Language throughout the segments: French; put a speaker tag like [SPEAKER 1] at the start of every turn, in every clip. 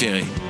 [SPEAKER 1] préférée.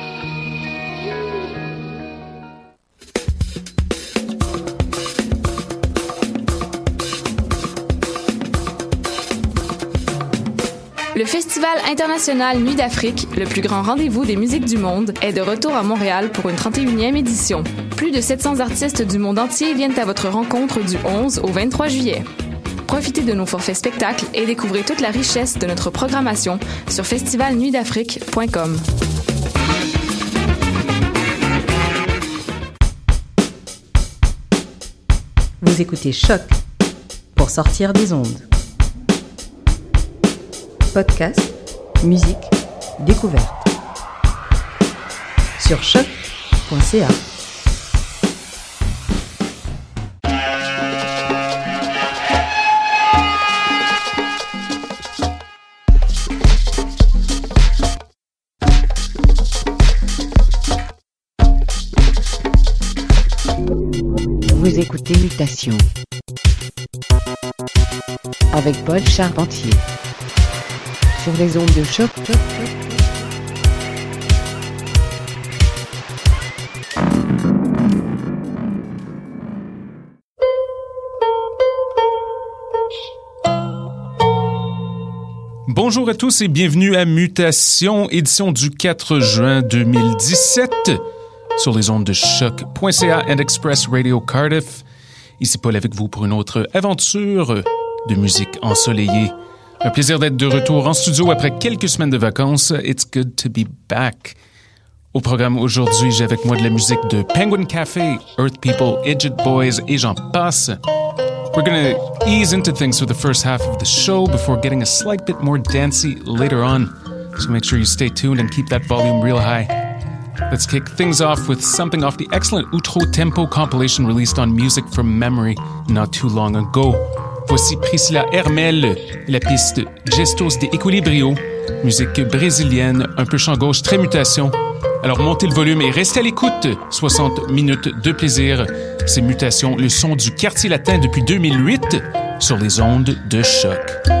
[SPEAKER 2] Le Festival international Nuit d'Afrique, le plus grand rendez-vous des musiques du monde, est de retour à Montréal pour une 31e édition. Plus de 700 artistes du monde entier viennent à votre rencontre du 11 au 23 juillet. Profitez de nos forfaits spectacles et découvrez toute la richesse de notre programmation sur festivalnuitdafrique.com.
[SPEAKER 3] Vous écoutez Choc pour sortir des ondes. Podcast, musique, découverte. Sur choc.ca. Vous écoutez Mutation avec Paul Charpentier
[SPEAKER 4] Bonjour à tous et bienvenue à Mutation, édition du 4 juin 2017 sur les ondes de choc.ca and Express Radio Cardiff. Ici Paul avec vous pour une autre aventure de musique ensoleillée. Un plaisir d'être de retour en studio après quelques semaines de vacances. It's good to be back. Au programme aujourd'hui, j'ai avec moi de la musique de Penguin Cafe, Earth People, Idiot Boys et j'en passe. We're gonna ease into things for the first half of the show before getting a slight bit more dancey later on. So make sure you stay tuned and keep that volume real high. Let's kick things off with something off the excellent Outro Tempo compilation released on Music from Memory not too long ago. Voici Priscilla Hermel la piste Gestos de Equilibrio, musique brésilienne, un peu champ gauche, très mutation. Alors montez le volume et restez à l'écoute. 60 minutes de plaisir. C'est Mutation, le son du quartier latin depuis 2008 sur les ondes de choc.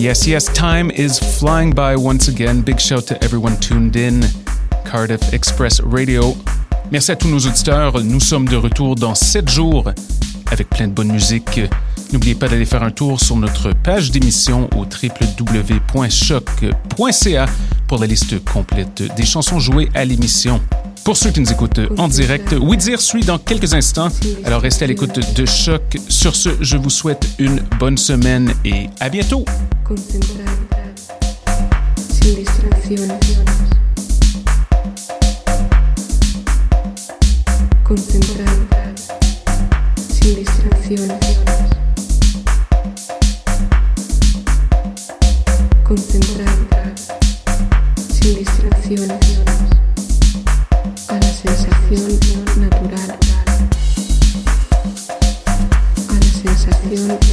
[SPEAKER 4] Yes, yes. Time is flying by once again. Big shout to everyone tuned in. Cardiff Express Radio. Merci à tous nos auditeurs. Nous sommes de retour dans 7 jours avec plein de bonne musique. N'oubliez pas d'aller faire un tour sur notre page d'émission au www.choc.ca pour la liste complète des chansons jouées à l'émission. Pour ceux qui nous écoutent en direct, Widzir suit dans quelques instants. Alors restez à l'écoute de Choc. Sur ce, je vous souhaite une bonne semaine et à bientôt.
[SPEAKER 5] Sin distracciones. Concentrar. Sin distracciones. A la sensación natural. A la sensación